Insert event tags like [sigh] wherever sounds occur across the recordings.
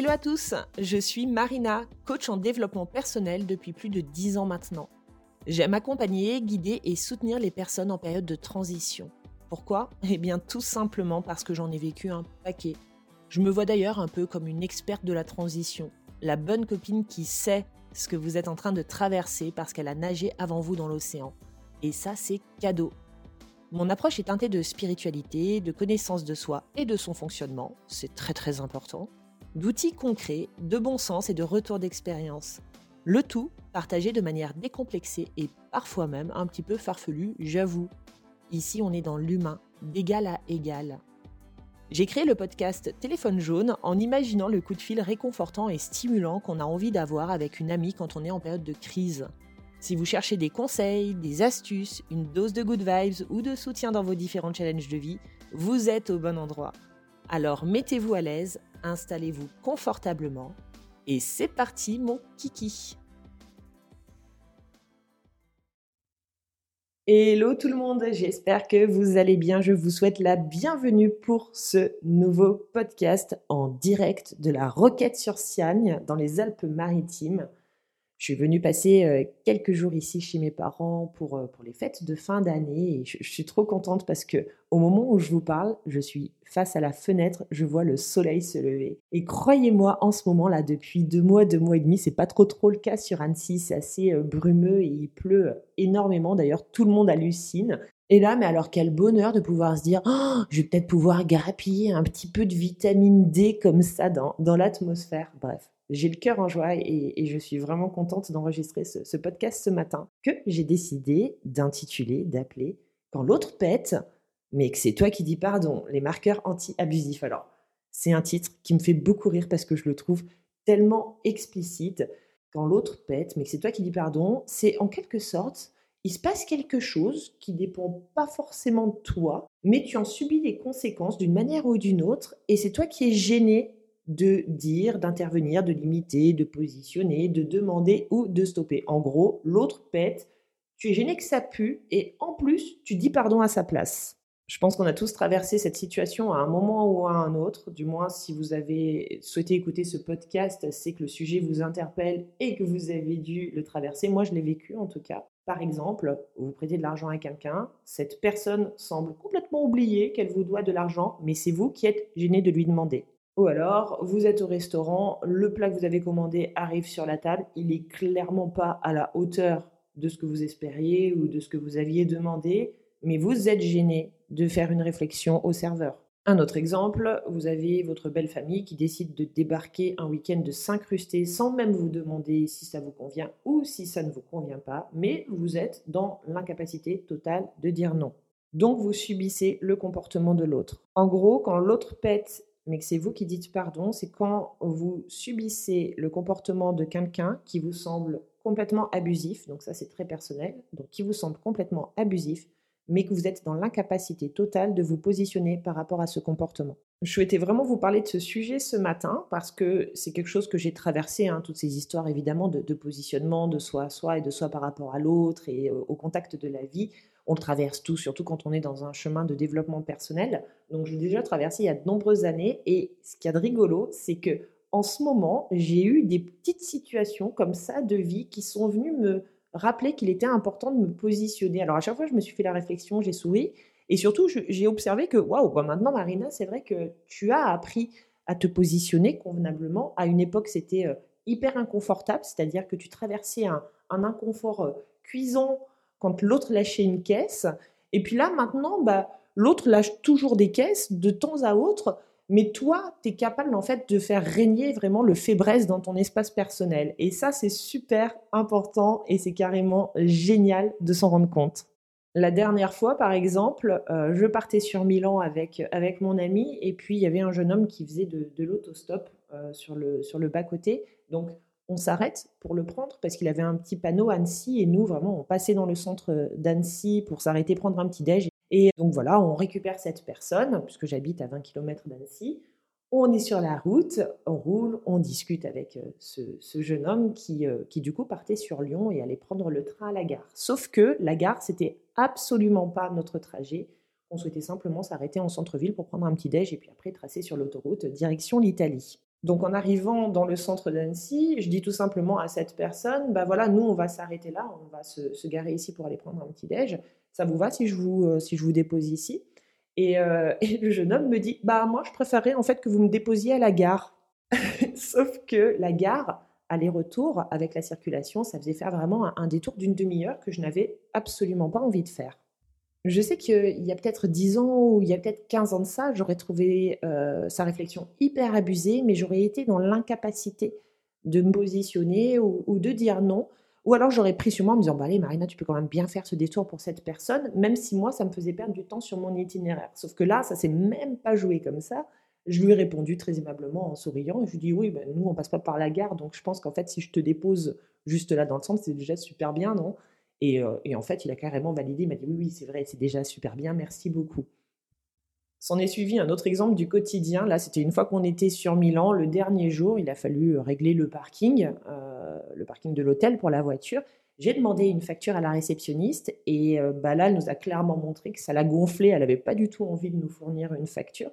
Hello à tous, je suis Marina, coach en développement personnel depuis plus de 10 ans maintenant. J'aime accompagner, guider et soutenir les personnes en période de transition. Pourquoi? Eh bien tout simplement parce que j'en ai vécu un paquet. Je me vois d'ailleurs un peu comme une experte de la transition, la bonne copine qui sait ce que vous êtes en train de traverser parce qu'elle a nagé avant vous dans l'océan. Et ça, c'est cadeau. Mon approche est teintée de spiritualité, de connaissance de soi et de son fonctionnement, c'est très très important, d'outils concrets, de bon sens et de retour d'expérience. Le tout partagé de manière décomplexée et parfois même un petit peu farfelu, j'avoue. Ici, on est dans l'humain, d'égal à égal. J'ai créé le podcast Téléphone jaune en imaginant le coup de fil réconfortant et stimulant qu'on a envie d'avoir avec une amie quand on est en période de crise. Si vous cherchez des conseils, des astuces, une dose de good vibes ou de soutien dans vos différents challenges de vie, vous êtes au bon endroit. Alors mettez-vous à l'aise, installez-vous confortablement et c'est parti mon kiki. Hello tout le monde, j'espère que vous allez bien. Je vous souhaite la bienvenue pour ce nouveau podcast en direct de la Roquette sur Siagne dans les Alpes-Maritimes. Je suis venue passer euh, quelques jours ici chez mes parents pour, euh, pour les fêtes de fin d'année et je, suis trop contente parce que au moment où je vous parle, je suis face à la fenêtre, je vois le soleil se lever. Et croyez-moi, en ce moment là, depuis deux mois, deux mois et demi, c'est pas trop trop le cas sur Annecy, c'est assez euh, brumeux et il pleut énormément. D'ailleurs, tout le monde hallucine. Et là, mais alors quel bonheur de pouvoir se dire, oh, je vais peut-être pouvoir grappiller un petit peu de vitamine D comme ça dans, dans l'atmosphère. Bref, j'ai le cœur en joie et, je suis vraiment contente d'enregistrer ce, podcast ce matin que j'ai décidé d'intituler, d'appeler Quand l'autre pète, mais que c'est toi qui dis pardon, les marqueurs anti-abusifs. Alors, c'est un titre qui me fait beaucoup rire parce que je le trouve tellement explicite. Quand l'autre pète, mais que c'est toi qui dis pardon, c'est en quelque sorte, il se passe quelque chose qui dépend pas forcément de toi, mais tu en subis les conséquences d'une manière ou d'une autre, et c'est toi qui es gêné de dire, d'intervenir, de limiter, de positionner, de demander ou de stopper. En gros, l'autre pète, tu es gêné que ça pue et en plus, tu dis pardon à sa place. Je pense qu'on a tous traversé cette situation à un moment ou à un autre. Du moins, si vous avez souhaité écouter ce podcast, c'est que le sujet vous interpelle et que vous avez dû le traverser. Moi, je l'ai vécu en tout cas. Par exemple, vous prêtez de l'argent à quelqu'un, cette personne semble complètement oublier qu'elle vous doit de l'argent, mais c'est vous qui êtes gêné de lui demander. Ou alors, vous êtes au restaurant, le plat que vous avez commandé arrive sur la table, il n'est clairement pas à la hauteur de ce que vous espériez ou de ce que vous aviez demandé, mais vous êtes gêné de faire une réflexion au serveur. Un autre exemple, vous avez votre belle famille qui décide de débarquer un week-end de s'incruster sans même vous demander si ça vous convient ou si ça ne vous convient pas, mais vous êtes dans l'incapacité totale de dire non. Donc vous subissez le comportement de l'autre. En gros, quand l'autre pète mais que c'est vous qui dites pardon, c'est quand vous subissez le comportement de quelqu'un qui vous semble complètement abusif, donc ça c'est très personnel, donc qui vous semble complètement abusif, mais que vous êtes dans l'incapacité totale de vous positionner par rapport à ce comportement. Je souhaitais vraiment vous parler de ce sujet ce matin parce que c'est quelque chose que j'ai traversé, hein, toutes ces histoires évidemment de, de, positionnement de soi à soi et de soi par rapport à l'autre et au contact de la vie on le traverse tout, surtout quand on est dans un chemin de développement personnel. Donc, j'ai déjà traversé il y a de nombreuses années. Et ce qu'il y a de rigolo, c'est que en ce moment, j'ai eu des petites situations comme ça de vie qui sont venues me rappeler qu'il était important de me positionner. Alors, à chaque fois, je me suis fait la réflexion, j'ai souri. Et surtout, j'ai observé que, waouh, bah, maintenant, Marina, c'est vrai que tu as appris à te positionner convenablement. À une époque, c'était euh, hyper inconfortable, c'est-à-dire que tu traversais un, inconfort euh, cuisant quand l'autre lâchait une caisse. Et puis là, maintenant, bah, l'autre lâche toujours des caisses de temps à autre, mais toi, tu es capable en fait de faire régner vraiment le fébresse dans ton espace personnel. Et ça, c'est super important et c'est carrément génial de s'en rendre compte. La dernière fois, par exemple, euh, je partais sur Milan avec, avec mon ami et puis il y avait un jeune homme qui faisait de, de l'autostop euh, sur, le, sur le bas-côté. Donc, on s'arrête pour le prendre parce qu'il avait un petit panneau Annecy et nous, vraiment, on passait dans le centre d'Annecy pour s'arrêter prendre un petit déj. Et donc voilà, on récupère cette personne, puisque j'habite à 20 km d'Annecy. On est sur la route, on roule, on discute avec euh, ce, jeune homme qui, euh, qui, du coup, partait sur Lyon et allait prendre le train à la gare. Sauf que la gare, c'était absolument pas notre trajet. On souhaitait simplement s'arrêter en centre-ville pour prendre un petit déj et puis après tracer sur l'autoroute direction l'Italie. Donc en arrivant dans le centre d'Annecy, je dis tout simplement à cette personne, bah voilà, nous on va s'arrêter là, on va se, garer ici pour aller prendre un petit déj. Ça vous va si je vous, euh, si je vous dépose ici? Euh, [laughs] et, le jeune homme me dit, bah moi je préférerais en fait que vous me déposiez à la gare. [laughs] Sauf que la gare, aller-retour avec la circulation, ça faisait faire vraiment un détour d'une demi-heure que je n'avais absolument pas envie de faire. Je sais qu'il y a peut-être 10 ans ou il y a peut-être 15 ans de ça, j'aurais trouvé euh, sa réflexion hyper abusée, mais j'aurais été dans l'incapacité de me positionner ou, de dire non. Ou alors j'aurais pris sur moi en me disant bah, Allez, Marina, tu peux quand même bien faire ce détour pour cette personne, même si moi, ça me faisait perdre du temps sur mon itinéraire. Sauf que là, ça s'est même pas joué comme ça. Je lui ai répondu très aimablement en souriant. Et je lui ai dit Oui, ben, nous, on passe pas par la gare, donc je pense qu'en fait, si je te dépose juste là dans le centre, c'est déjà super bien, non? Euh, et, en fait, il a carrément validé, il m'a dit oui, oui, c'est vrai, c'est déjà super bien, merci beaucoup. S'en est suivi un autre exemple du quotidien. Là, c'était une fois qu'on était sur Milan, le dernier jour, il a fallu euh, régler le parking, euh, le parking de l'hôtel pour la voiture. J'ai demandé une facture à la réceptionniste et bah là, elle nous a clairement montré que ça l'a gonflé. Elle n'avait pas du tout envie de nous fournir une facture.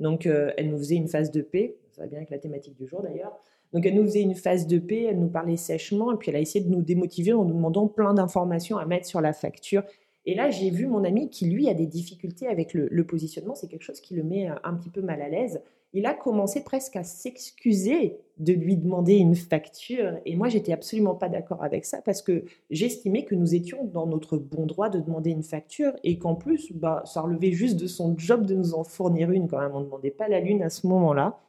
Donc, elle nous faisait une phase de paix. Ça va bien avec la thématique du jour d'ailleurs. Donc elle nous faisait une phase de paix, elle nous parlait sèchement, et puis elle a essayé de nous démotiver en nous demandant plein d'informations à mettre sur la facture. Et là, j'ai vu mon ami qui, lui, a des difficultés avec le, positionnement. C'est quelque chose qui le met euh, un petit peu mal à l'aise. Il a commencé presque à s'excuser de lui demander une facture. Et moi, j'étais absolument pas d'accord avec ça parce que j'estimais que nous étions dans notre bon droit de demander une facture et qu'en plus, bah, ça relevait juste de son job de nous en fournir une quand même. On ne demandait pas la lune à ce moment-là.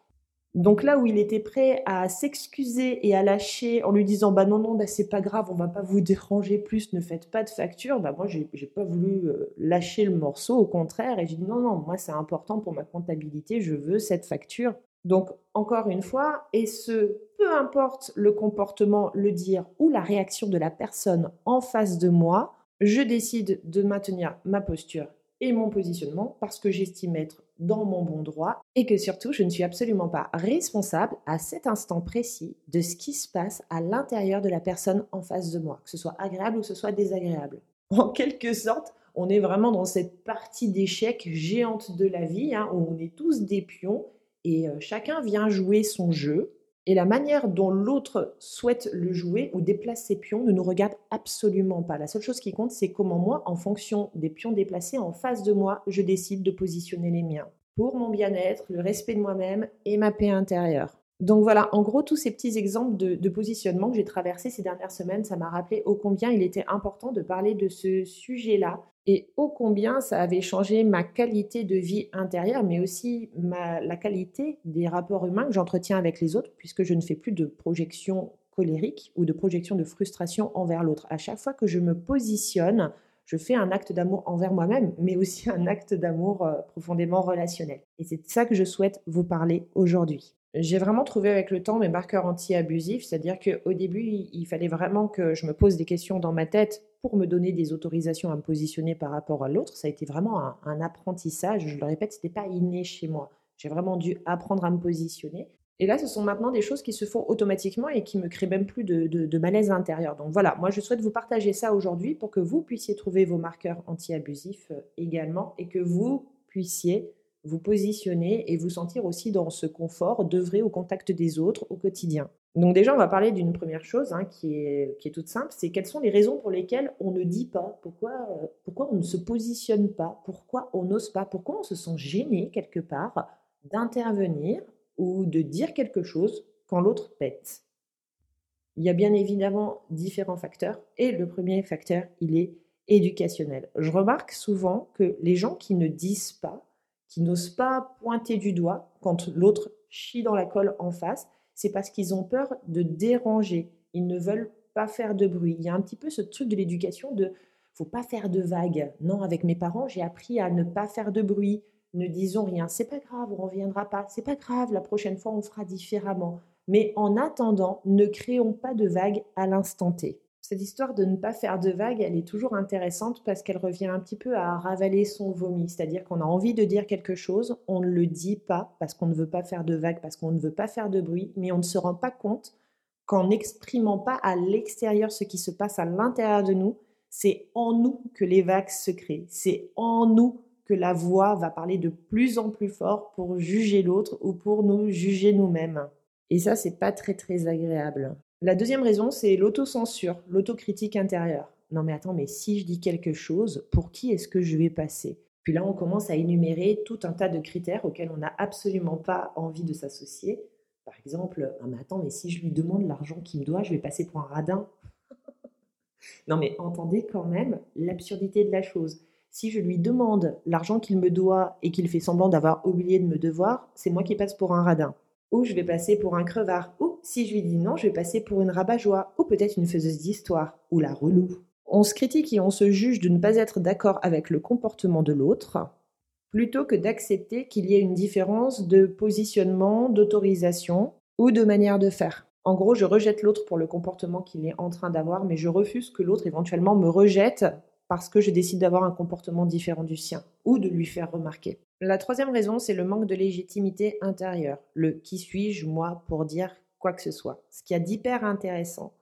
Donc là où il était prêt à s'excuser et à lâcher en lui disant bah non non bah c'est pas grave on va pas vous déranger plus ne faites pas de facture bah moi j'ai pas voulu euh, lâcher le morceau au contraire. Et j'ai dit non non moi c'est important pour ma comptabilité je veux cette facture. Donc encore une fois et ce peu importe le comportement le dire ou la réaction de la personne en face de moi je décide de maintenir ma posture et mon positionnement parce que j'estime être dans mon bon droit et que surtout je ne suis absolument pas responsable à cet instant précis de ce qui se passe à l'intérieur de la personne en face de moi, que ce soit agréable ou que ce soit désagréable. [laughs] En quelque sorte, on est vraiment dans cette partie d'échec géante de la vie hein, où on est tous des pions et euh, chacun vient jouer son jeu et la manière dont l'autre souhaite le jouer ou déplace ses pions ne nous regarde absolument pas. La seule chose qui compte, c'est comment moi, en fonction des pions déplacés en face de moi, je décide de positionner les miens. Pour mon bien-être, le respect de moi-même et ma paix intérieure. Donc voilà, en gros, tous ces petits exemples de, de positionnement que j'ai traversés ces dernières semaines, ça m'a rappelé ô combien il était important de parler de ce sujet-là et ô combien ça avait changé ma qualité de vie intérieure, mais aussi la qualité des rapports humains que j'entretiens avec les autres, puisque je ne fais plus de projection colérique ou de projection de frustration envers l'autre. À chaque fois que je me positionne, je fais un acte d'amour envers moi-même, mais aussi un acte d'amour euh, profondément relationnel. Et c'est ça que je souhaite vous parler aujourd'hui. J'ai vraiment trouvé avec le temps mes marqueurs anti-abusifs, c'est-à-dire qu'au début, il fallait vraiment que je me pose des questions dans ma tête pour me donner des autorisations à me positionner par rapport à l'autre. Ça a été vraiment un, apprentissage. Je le répète, ce n'était pas inné chez moi. J'ai vraiment dû apprendre à me positionner. Et là, ce sont maintenant des choses qui se font automatiquement et qui me créent même plus de, de malaise intérieur. Donc voilà, moi je souhaite vous partager ça aujourd'hui pour que vous puissiez trouver vos marqueurs anti-abusifs euh, également et que vous puissiez vous positionner et vous sentir aussi dans ce confort d'œuvrer au contact des autres au quotidien. Donc déjà, on va parler d'une première chose hein, qui, est, qui, est, toute simple, c'est quelles sont les raisons pour lesquelles on ne dit pas, pourquoi, euh, pourquoi on ne se positionne pas, pourquoi on n'ose pas, pourquoi on se sent gêné quelque part d'intervenir ou de dire quelque chose quand l'autre pète. Il y a bien évidemment différents facteurs et le premier facteur, il est éducationnel. Je remarque souvent que les gens qui ne disent pas, qui n'osent pas pointer du doigt quand l'autre chie dans la colle en face, c'est parce qu'ils ont peur de déranger. Ils ne veulent pas faire de bruit. Il y a un petit peu ce truc de l'éducation de faut pas faire de vagues. Non, avec mes parents, j'ai appris à ne pas faire de bruit. Ne disons rien. C'est pas grave, on reviendra pas. C'est pas grave, la prochaine fois on fera différemment. Mais en attendant, ne créons pas de vagues à l'instant T cette histoire de ne pas faire de vagues, elle est toujours intéressante parce qu'elle revient un petit peu à ravaler son vomi. C'est-à-dire qu'on a envie de dire quelque chose, on ne le dit pas parce qu'on ne veut pas faire de vagues, parce qu'on ne veut pas faire de bruit, mais on ne se rend pas compte qu'en n'exprimant pas à l'extérieur ce qui se passe à l'intérieur de nous, c'est en nous que les vagues se créent. C'est en nous que la voix va parler de plus en plus fort pour juger l'autre ou pour nous juger nous-mêmes. Et ça, c'est pas très très agréable. La deuxième raison, c'est l'autocensure, l'autocritique intérieure. Non mais attends, mais si je dis quelque chose, pour qui est-ce que je vais passer? Puis là, on commence à énumérer tout un tas de critères auxquels on n'a absolument pas envie de s'associer. Par exemple, non mais attends, mais si je lui demande l'argent qu'il me doit, je vais passer pour un radin? [laughs] non mais entendez quand même l'absurdité de la chose. Si je lui demande l'argent qu'il me doit et qu'il fait semblant d'avoir oublié de me devoir, c'est moi qui passe pour un radin ou je vais passer pour un crevard, ou si je lui dis non, je vais passer pour une rabat-joie, ou peut-être une faiseuse d'histoire, ou la relou. On se critique et on se juge de ne pas être d'accord avec le comportement de l'autre, plutôt que d'accepter qu'il y ait une différence de positionnement, d'autorisation ou de manière de faire. En gros, je rejette l'autre pour le comportement qu'il est en train d'avoir, mais je refuse que l'autre éventuellement me rejette parce que je décide d'avoir un comportement différent du sien ou de lui faire remarquer. La troisième raison, c'est le manque de légitimité intérieure, le qui suis-je moi pour dire quoi que ce soit. Ce qui a d'hyper intéressant,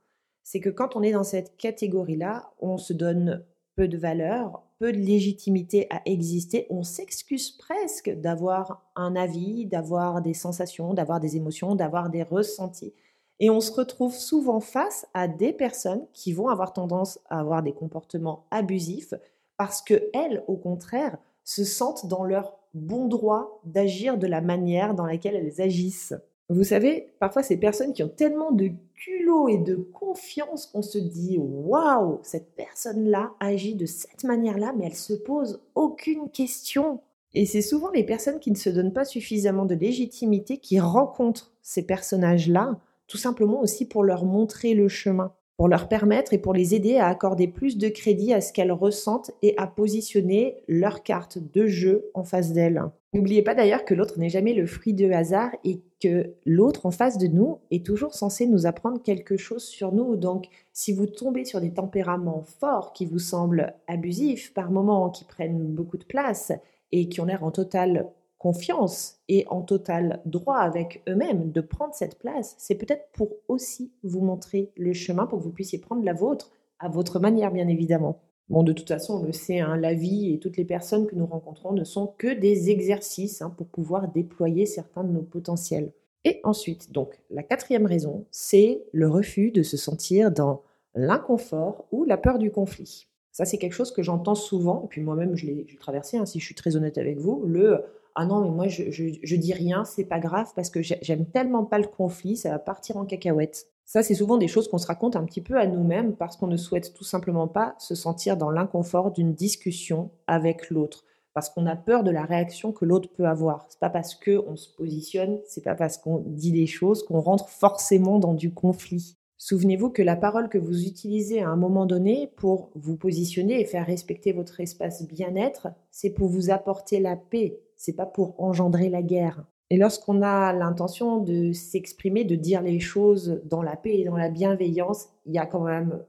c'est que quand on est dans cette catégorie-là, on se donne peu de valeur, peu de légitimité à exister, on s'excuse presque d'avoir un avis, d'avoir des sensations, d'avoir des émotions, d'avoir des ressentis. Et on se retrouve souvent face à des personnes qui vont avoir tendance à avoir des comportements abusifs parce que elles, au contraire, se sentent dans leur bon droit d'agir de la manière dans laquelle elles agissent. Vous savez, parfois ces personnes qui ont tellement de culot et de confiance qu'on se dit waouh, cette personne-là agit de cette manière-là, mais elle se pose aucune question. Et c'est souvent les personnes qui ne se donnent pas suffisamment de légitimité qui rencontrent ces personnages-là tout simplement aussi pour leur montrer le chemin, pour leur permettre et pour les aider à accorder plus de crédit à ce qu'elles ressentent et à positionner leur carte de jeu en face d'elles. N'oubliez pas d'ailleurs que l'autre n'est jamais le fruit de hasard et que l'autre en face de nous est toujours censé nous apprendre quelque chose sur nous. Donc si vous tombez sur des tempéraments forts qui vous semblent abusifs par moments, qui prennent beaucoup de place et qui ont l'air en totale confiance et en total droit avec eux-mêmes de prendre cette place, c'est peut-être pour aussi vous montrer le chemin pour que vous puissiez prendre la vôtre à votre manière, bien évidemment. Bon, de toute façon, on le sait, hein, la vie et toutes les personnes que nous rencontrons ne sont que des exercices hein, pour pouvoir déployer certains de nos potentiels. Et ensuite, donc, la quatrième raison, c'est le refus de se sentir dans l'inconfort ou la peur du conflit. Ça, c'est quelque chose que j'entends souvent, et puis moi-même, je l'ai traversé, hein, si je suis très honnête avec vous, le ah non, mais moi, je, je, dis rien, c'est pas grave parce que j'aime tellement pas le conflit, ça va partir en cacahuète. Ça, c'est souvent des choses qu'on se raconte un petit peu à nous-mêmes parce qu'on ne souhaite tout simplement pas se sentir dans l'inconfort d'une discussion avec l'autre. Parce qu'on a peur de la réaction que l'autre peut avoir. C'est pas parce qu'on se positionne, c'est pas parce qu'on dit des choses qu'on rentre forcément dans du conflit. Souvenez-vous que la parole que vous utilisez à un moment donné pour vous positionner et faire respecter votre espace bien-être, c'est pour vous apporter la paix, c'est pas pour engendrer la guerre. Et lorsqu'on a l'intention de s'exprimer, de dire les choses dans la paix et dans la bienveillance, il y a quand même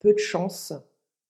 peu de chances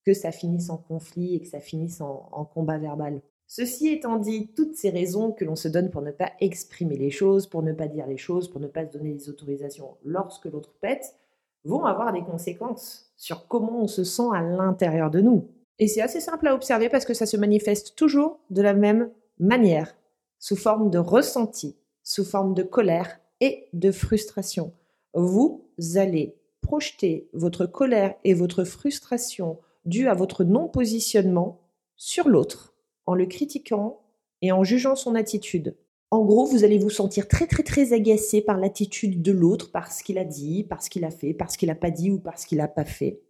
que ça finisse en conflit et que ça finisse en, combat verbal. Ceci étant dit, toutes ces raisons que l'on se donne pour ne pas exprimer les choses, pour ne pas dire les choses, pour ne pas se donner des autorisations lorsque l'autre pète, vont avoir des conséquences sur comment on se sent à l'intérieur de nous. Et c'est assez simple à observer parce que ça se manifeste toujours de la même manière, sous forme de ressenti, sous forme de colère et de frustration. Vous allez projeter votre colère et votre frustration due à votre non-positionnement sur l'autre, en le critiquant et en jugeant son attitude. En gros, vous allez vous sentir très très très agacé par l'attitude de l'autre, par ce qu'il a dit, par ce qu'il a fait, par ce qu'il n'a pas dit ou par ce qu'il n'a pas fait.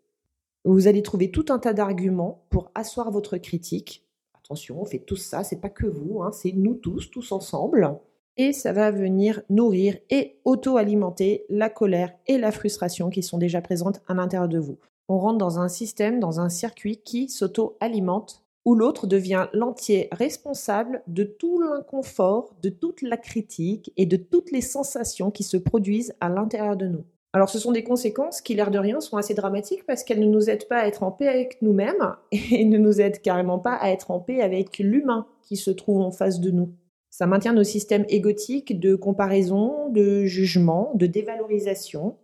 Vous allez trouver tout un tas d'arguments pour asseoir votre critique Attention, on fait tout ça, c'est pas que vous, hein, c'est nous tous, tous ensemble. Et ça va venir nourrir et auto-alimenter la colère et la frustration qui sont déjà présentes à l'intérieur de vous. On rentre dans un système, dans un circuit qui s'auto-alimente, où l'autre devient l'entier responsable de tout l'inconfort, de toute la critique et de toutes les sensations qui se produisent à l'intérieur de nous. Alors ce sont des conséquences qui, l'air de rien, sont assez dramatiques parce qu'elles ne nous aident pas à être en paix avec nous-mêmes [laughs] et ne nous aident carrément pas à être en paix avec l'humain qui se trouve en face de nous. Ça maintient nos systèmes égotiques de comparaison, de jugement, de dévalorisation.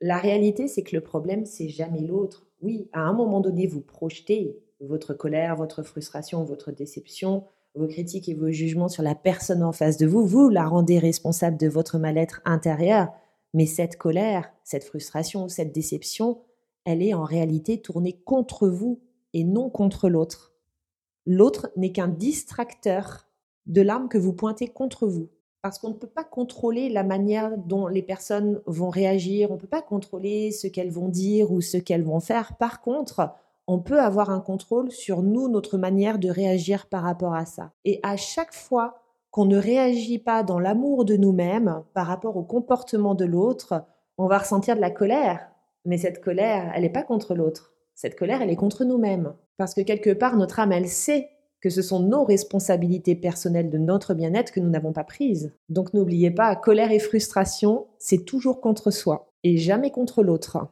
La réalité, c'est que le problème, c'est jamais l'autre. Oui, à un moment donné, vous projetez votre colère, votre frustration, votre déception, vos critiques et vos jugements sur la personne en face de vous, vous la rendez responsable de votre mal-être intérieur. Mais cette colère, cette frustration, cette déception, elle est en réalité tournée contre vous et non contre l'autre. L'autre n'est qu'un distracteur de l'arme que vous pointez contre vous. Parce qu'on ne peut pas contrôler la manière dont les personnes vont réagir, on ne peut pas contrôler ce qu'elles vont dire ou ce qu'elles vont faire. Par contre, on peut avoir un contrôle sur nous, notre manière de réagir par rapport à ça. Et à chaque fois qu'on ne réagit pas dans l'amour de nous-mêmes par rapport au comportement de l'autre, on va ressentir de la colère. Mais cette colère, elle n'est pas contre l'autre. Cette colère, elle est contre nous-mêmes. Parce que quelque part, notre âme, elle sait que ce sont nos responsabilités personnelles de notre bien-être que nous n'avons pas prises. Donc n'oubliez pas, colère et frustration, c'est toujours contre soi et jamais contre l'autre.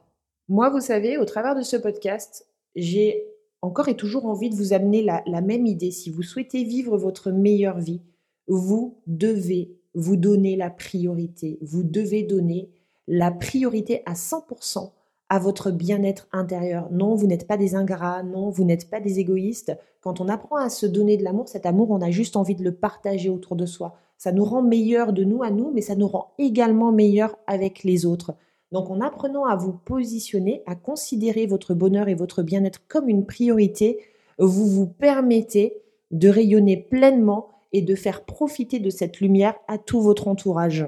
Moi, vous savez, au travers de ce podcast, j'ai encore et toujours envie de vous amener la, même idée. Si vous souhaitez vivre votre meilleure vie, vous devez vous donner la priorité. Vous devez donner la priorité à 100% à votre bien-être intérieur. Non, vous n'êtes pas des ingrats, non, vous n'êtes pas des égoïstes. Quand on apprend à se donner de l'amour, cet amour, on a juste envie de le partager autour de soi. Ça nous rend meilleurs de nous à nous, mais ça nous rend également meilleurs avec les autres. Donc en apprenant à vous positionner, à considérer votre bonheur et votre bien-être comme une priorité, vous vous permettez de rayonner pleinement et de faire profiter de cette lumière à tout votre entourage.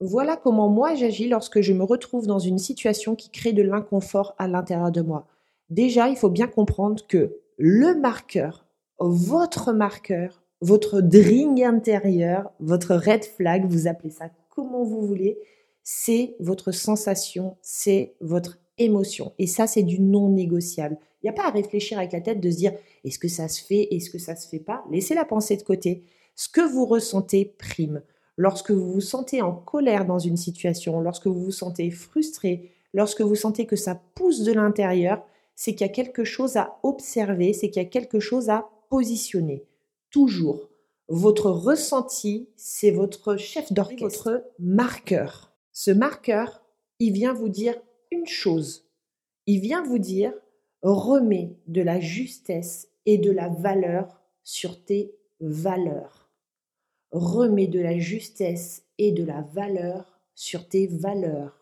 Voilà comment moi j'agis lorsque je me retrouve dans une situation qui crée de l'inconfort à l'intérieur de moi. Déjà, il faut bien comprendre que le marqueur, votre marqueur, votre dring intérieur, votre red flag, vous appelez ça comment vous voulez, c'est votre sensation, c'est votre émotion. Et ça, c'est du non négociable. Il n'y a pas à réfléchir avec la tête de se dire est-ce que ça se fait, est-ce que ça se fait pas? Laissez la pensée de côté. Ce que vous ressentez prime. Lorsque vous vous sentez en colère dans une situation, lorsque vous vous sentez frustré, lorsque vous sentez que ça pousse de l'intérieur, c'est qu'il y a quelque chose à observer, c'est qu'il y a quelque chose à positionner. Toujours. Votre ressenti, c'est votre chef d'orchestre, votre marqueur. Ce marqueur, il vient vous dire une chose. Il vient vous dire, remets de la justesse et de la valeur sur tes valeurs. Remets de la justesse et de la valeur sur tes valeurs.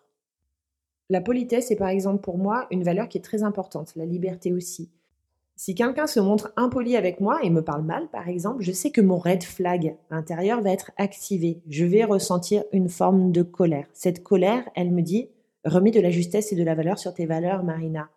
La politesse est par exemple pour moi une valeur qui est très importante, la liberté aussi. Si quelqu'un se montre impoli avec moi et me parle mal, par exemple, je sais que mon red flag intérieur va être activé. Je vais ressentir une forme de colère. Cette colère, elle me dit remets de la justesse et de la valeur sur tes valeurs, Marina.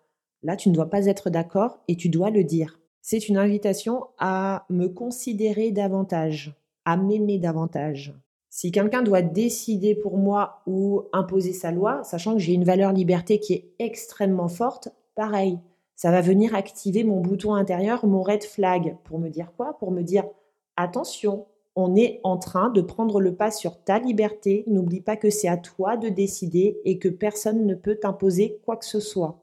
Là, tu ne dois pas être d'accord et tu dois le dire. C'est une invitation à me considérer davantage, à m'aimer davantage. Si quelqu'un doit décider pour moi ou imposer sa loi, sachant que j'ai une valeur liberté qui est extrêmement forte, pareil, ça va venir activer mon bouton intérieur, mon red flag. Pour me dire quoi? Pour me dire attention, on est en train de prendre le pas sur ta liberté. N'oublie pas que c'est à toi de décider et que personne ne peut t'imposer quoi que ce soit.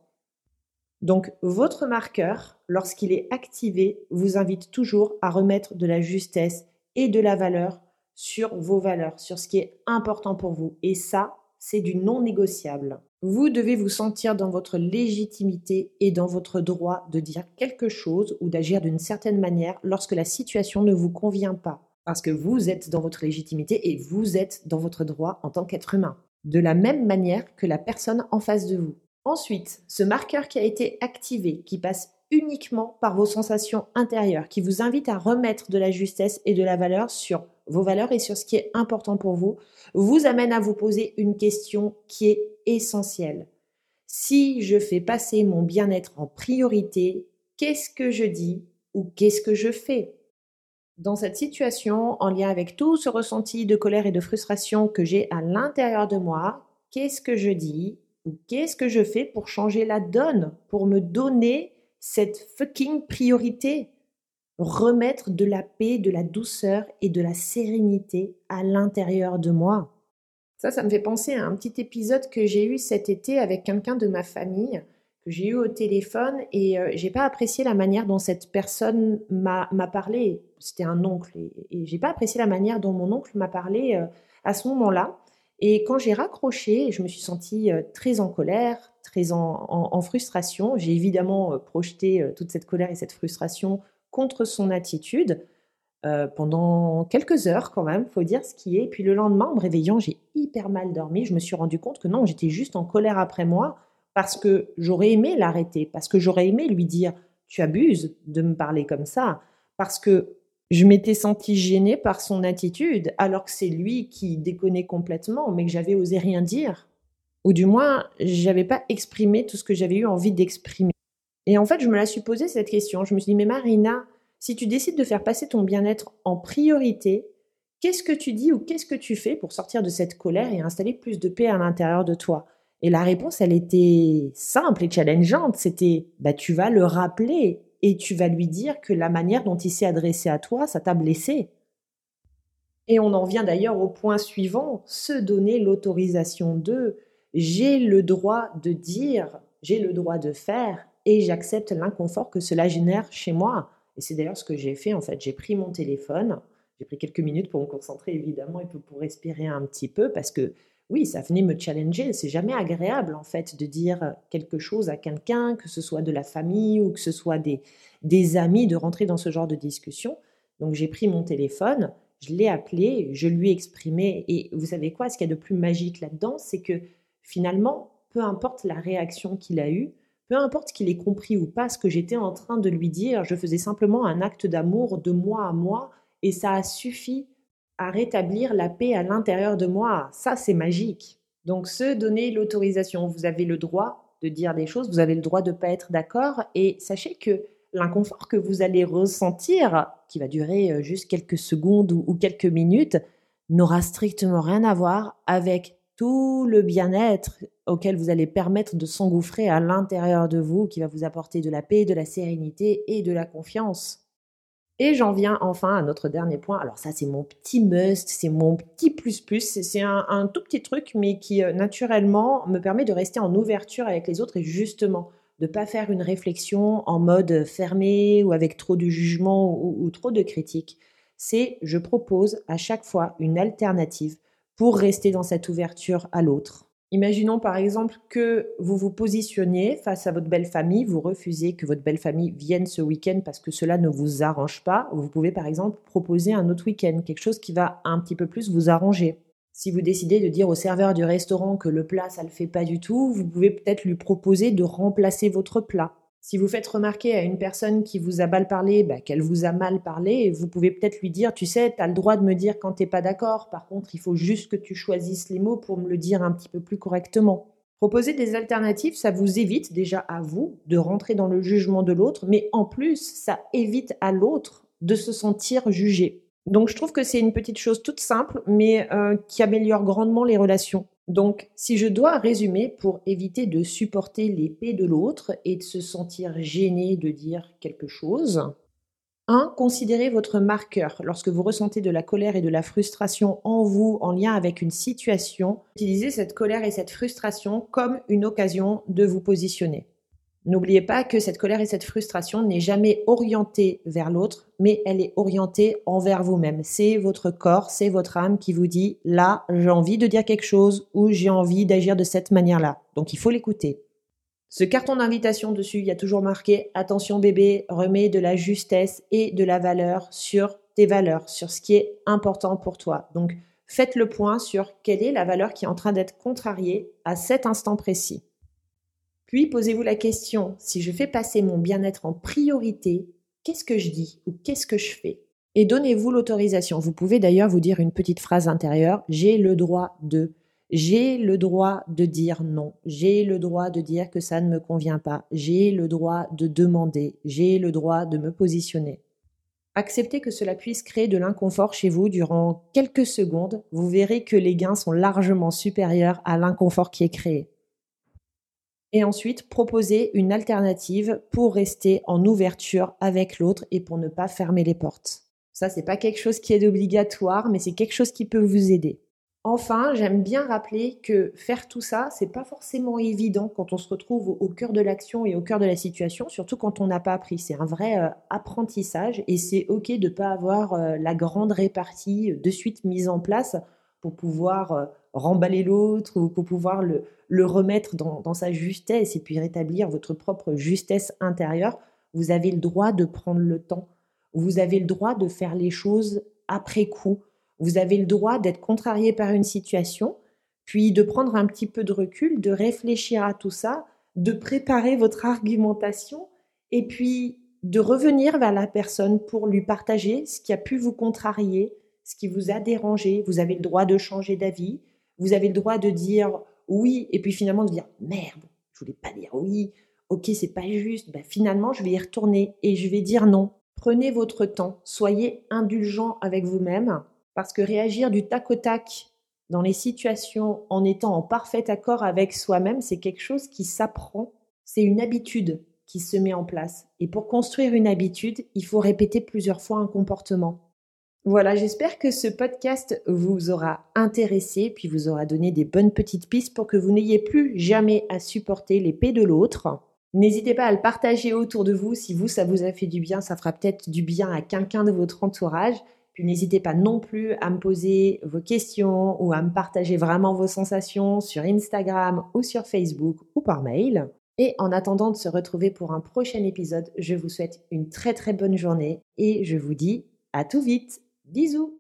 Donc, votre marqueur, lorsqu'il est activé, vous invite toujours à remettre de la justesse et de la valeur sur vos valeurs, sur ce qui est important pour vous. Et ça, c'est du non négociable. Vous devez vous sentir dans votre légitimité et dans votre droit de dire quelque chose ou d'agir d'une certaine manière lorsque la situation ne vous convient pas. Parce que vous êtes dans votre légitimité et vous êtes dans votre droit en tant qu'être humain. De la même manière que la personne en face de vous. Ensuite, ce marqueur qui a été activé, qui passe uniquement par vos sensations intérieures, qui vous invite à remettre de la justesse et de la valeur sur vos valeurs et sur ce qui est important pour vous, vous amène à vous poser une question qui est essentielle. Si je fais passer mon bien-être en priorité, qu'est-ce que je dis ou qu'est-ce que je fais? Dans cette situation, en lien avec tout ce ressenti de colère et de frustration que j'ai à l'intérieur de moi, qu'est-ce que je dis qu'est-ce que je fais pour changer la donne, pour me donner cette fucking priorité? Remettre de la paix, de la douceur et de la sérénité à l'intérieur de moi. Ça, ça me fait penser à un petit épisode que j'ai eu cet été avec quelqu'un de ma famille que j'ai eu au téléphone et euh, j'ai pas apprécié la manière dont cette personne m'a parlé. C'était un oncle et, j'ai pas apprécié la manière dont mon oncle m'a parlé euh, à ce moment-là. Et quand j'ai raccroché, je me suis sentie euh, très en colère, très en frustration. J'ai évidemment projeté toute cette colère et cette frustration contre son attitude. euh, pendant quelques heures quand même, faut dire ce qui est. Puis le lendemain, en me réveillant, j'ai hyper mal dormi. Je me suis rendu compte que non, j'étais juste en colère après moi parce que j'aurais aimé l'arrêter, parce que j'aurais aimé lui dire tu abuses de me parler comme ça, parce que je m'étais sentie gênée par son attitude, alors que c'est lui qui déconnait complètement, mais que j'avais osé rien dire. Ou du moins, j'avais pas exprimé tout ce que j'avais eu envie d'exprimer. Et en fait, je me la suis posé cette question. Je me suis dit, mais Marina, si tu décides de faire passer ton bien-être en priorité, qu'est-ce que tu dis ou qu'est-ce que tu fais pour sortir de cette colère et installer plus de paix à l'intérieur de toi? Et la réponse, elle était simple et challengeante. C'était, bah, tu vas le rappeler et tu vas lui dire que la manière dont il s'est adressé à toi, ça t'a blessé. Et on en vient d'ailleurs au point suivant, se donner l'autorisation de j'ai le droit de dire, j'ai le droit de faire et j'accepte l'inconfort que cela génère chez moi. Et c'est d'ailleurs ce que j'ai fait en fait. J'ai pris mon téléphone, j'ai pris quelques minutes pour me concentrer évidemment et pour respirer un petit peu parce que oui, ça venait me challenger. C'est jamais agréable, en fait, de dire quelque chose à quelqu'un, que ce soit de la famille ou que ce soit des, amis, de rentrer dans ce genre de discussion. Donc, j'ai pris mon téléphone, je l'ai appelé, je lui ai exprimé. Et vous savez quoi, ce qu'il y a de plus magique là-dedans, c'est que finalement, peu importe la réaction qu'il a eue, peu importe qu'il ait compris ou pas ce que j'étais en train de lui dire, je faisais simplement un acte d'amour de moi à moi et ça a suffi à rétablir la paix à l'intérieur de moi. Ça, c'est magique. Donc, se donner l'autorisation. Vous avez le droit de dire des choses, vous avez le droit de ne pas être d'accord. Et sachez que l'inconfort que vous allez ressentir, qui va durer euh, juste quelques secondes ou, quelques minutes, n'aura strictement rien à voir avec tout le bien-être auquel vous allez permettre de s'engouffrer à l'intérieur de vous, qui va vous apporter de la paix, de la sérénité et de la confiance. Et j'en viens enfin à notre dernier point. Alors ça, c'est mon petit must, c'est mon petit plus plus. C'est un, tout petit truc, mais qui euh, naturellement me permet de rester en ouverture avec les autres et justement de pas faire une réflexion en mode fermé ou avec trop de jugement ou trop de critiques. C'est je propose à chaque fois une alternative pour rester dans cette ouverture à l'autre. Imaginons par exemple que vous vous positionnez face à votre belle famille, vous refusez que votre belle famille vienne ce week-end parce que cela ne vous arrange pas. Vous pouvez par exemple proposer un autre week-end, quelque chose qui va un petit peu plus vous arranger. Si vous décidez de dire au serveur du restaurant que le plat ça le fait pas du tout, vous pouvez peut-être lui proposer de remplacer votre plat. Si vous faites remarquer à une personne qui vous a mal parlé bah, qu'elle vous a mal parlé, vous pouvez peut-être lui dire, tu sais, tu as le droit de me dire quand tu n'es pas d'accord, par contre, il faut juste que tu choisisses les mots pour me le dire un petit peu plus correctement. Proposer des alternatives, ça vous évite déjà à vous de rentrer dans le jugement de l'autre, mais en plus, ça évite à l'autre de se sentir jugé. Donc je trouve que c'est une petite chose toute simple, mais euh, qui améliore grandement les relations. Donc, si je dois résumer pour éviter de supporter l'épée de l'autre et de se sentir gêné de dire quelque chose, 1. Considérez votre marqueur. Lorsque vous ressentez de la colère et de la frustration en vous en lien avec une situation, utilisez cette colère et cette frustration comme une occasion de vous positionner. N'oubliez pas que cette colère et cette frustration n'est jamais orientée vers l'autre, mais elle est orientée envers vous-même. C'est votre corps, c'est votre âme qui vous dit là, j'ai envie de dire quelque chose ou j'ai envie d'agir de cette manière-là. Donc il faut l'écouter. Ce carton d'invitation dessus, il y a toujours marqué attention bébé, remets de la justesse et de la valeur sur tes valeurs, sur ce qui est important pour toi. Donc faites le point sur quelle est la valeur qui est en train d'être contrariée à cet instant précis. Puis posez-vous la question, si je fais passer mon bien-être en priorité, qu'est-ce que je dis ou qu'est-ce que je fais? Et donnez-vous l'autorisation. Vous pouvez d'ailleurs vous dire une petite phrase intérieure, j'ai le droit de. J'ai le droit de dire non. J'ai le droit de dire que ça ne me convient pas. J'ai le droit de demander. J'ai le droit de me positionner. Acceptez que cela puisse créer de l'inconfort chez vous durant quelques secondes. Vous verrez que les gains sont largement supérieurs à l'inconfort qui est créé et ensuite proposer une alternative pour rester en ouverture avec l'autre et pour ne pas fermer les portes. Ça, c'est pas quelque chose qui est obligatoire, mais c'est quelque chose qui peut vous aider. Enfin, j'aime bien rappeler que faire tout ça, c'est pas forcément évident quand on se retrouve au cœur de l'action et au cœur de la situation, surtout quand on n'a pas appris. C'est un vrai euh, apprentissage et c'est ok de pas avoir euh, la grande répartie de suite mise en place pour pouvoir euh, remballer l'autre ou pour pouvoir le, le remettre dans, sa justesse et puis rétablir votre propre justesse intérieure, vous avez le droit de prendre le temps. Vous avez le droit de faire les choses après coup. Vous avez le droit d'être contrarié par une situation, puis de prendre un petit peu de recul, de réfléchir à tout ça, de préparer votre argumentation et puis de revenir vers la personne pour lui partager ce qui a pu vous contrarier, ce qui vous a dérangé. Vous avez le droit de changer d'avis. Vous avez le droit de dire oui et puis finalement de dire merde, je voulais pas dire oui. Ok, c'est pas juste. Ben, finalement, je vais y retourner et je vais dire non. Prenez votre temps. Soyez indulgent avec vous-même parce que réagir du tac au tac dans les situations en étant en parfait accord avec soi-même, c'est quelque chose qui s'apprend. C'est une habitude qui se met en place. Et pour construire une habitude, il faut répéter plusieurs fois un comportement. Voilà, j'espère que ce podcast vous aura intéressé, puis vous aura donné des bonnes petites pistes pour que vous n'ayez plus jamais à supporter l'épée de l'autre. N'hésitez pas à le partager autour de vous. Si vous, ça vous a fait du bien, ça fera peut-être du bien à quelqu'un de votre entourage. Puis n'hésitez pas non plus à me poser vos questions ou à me partager vraiment vos sensations sur Instagram ou sur Facebook ou par mail. Et en attendant de se retrouver pour un prochain épisode, je vous souhaite une très très bonne journée et je vous dis à tout vite. Bisous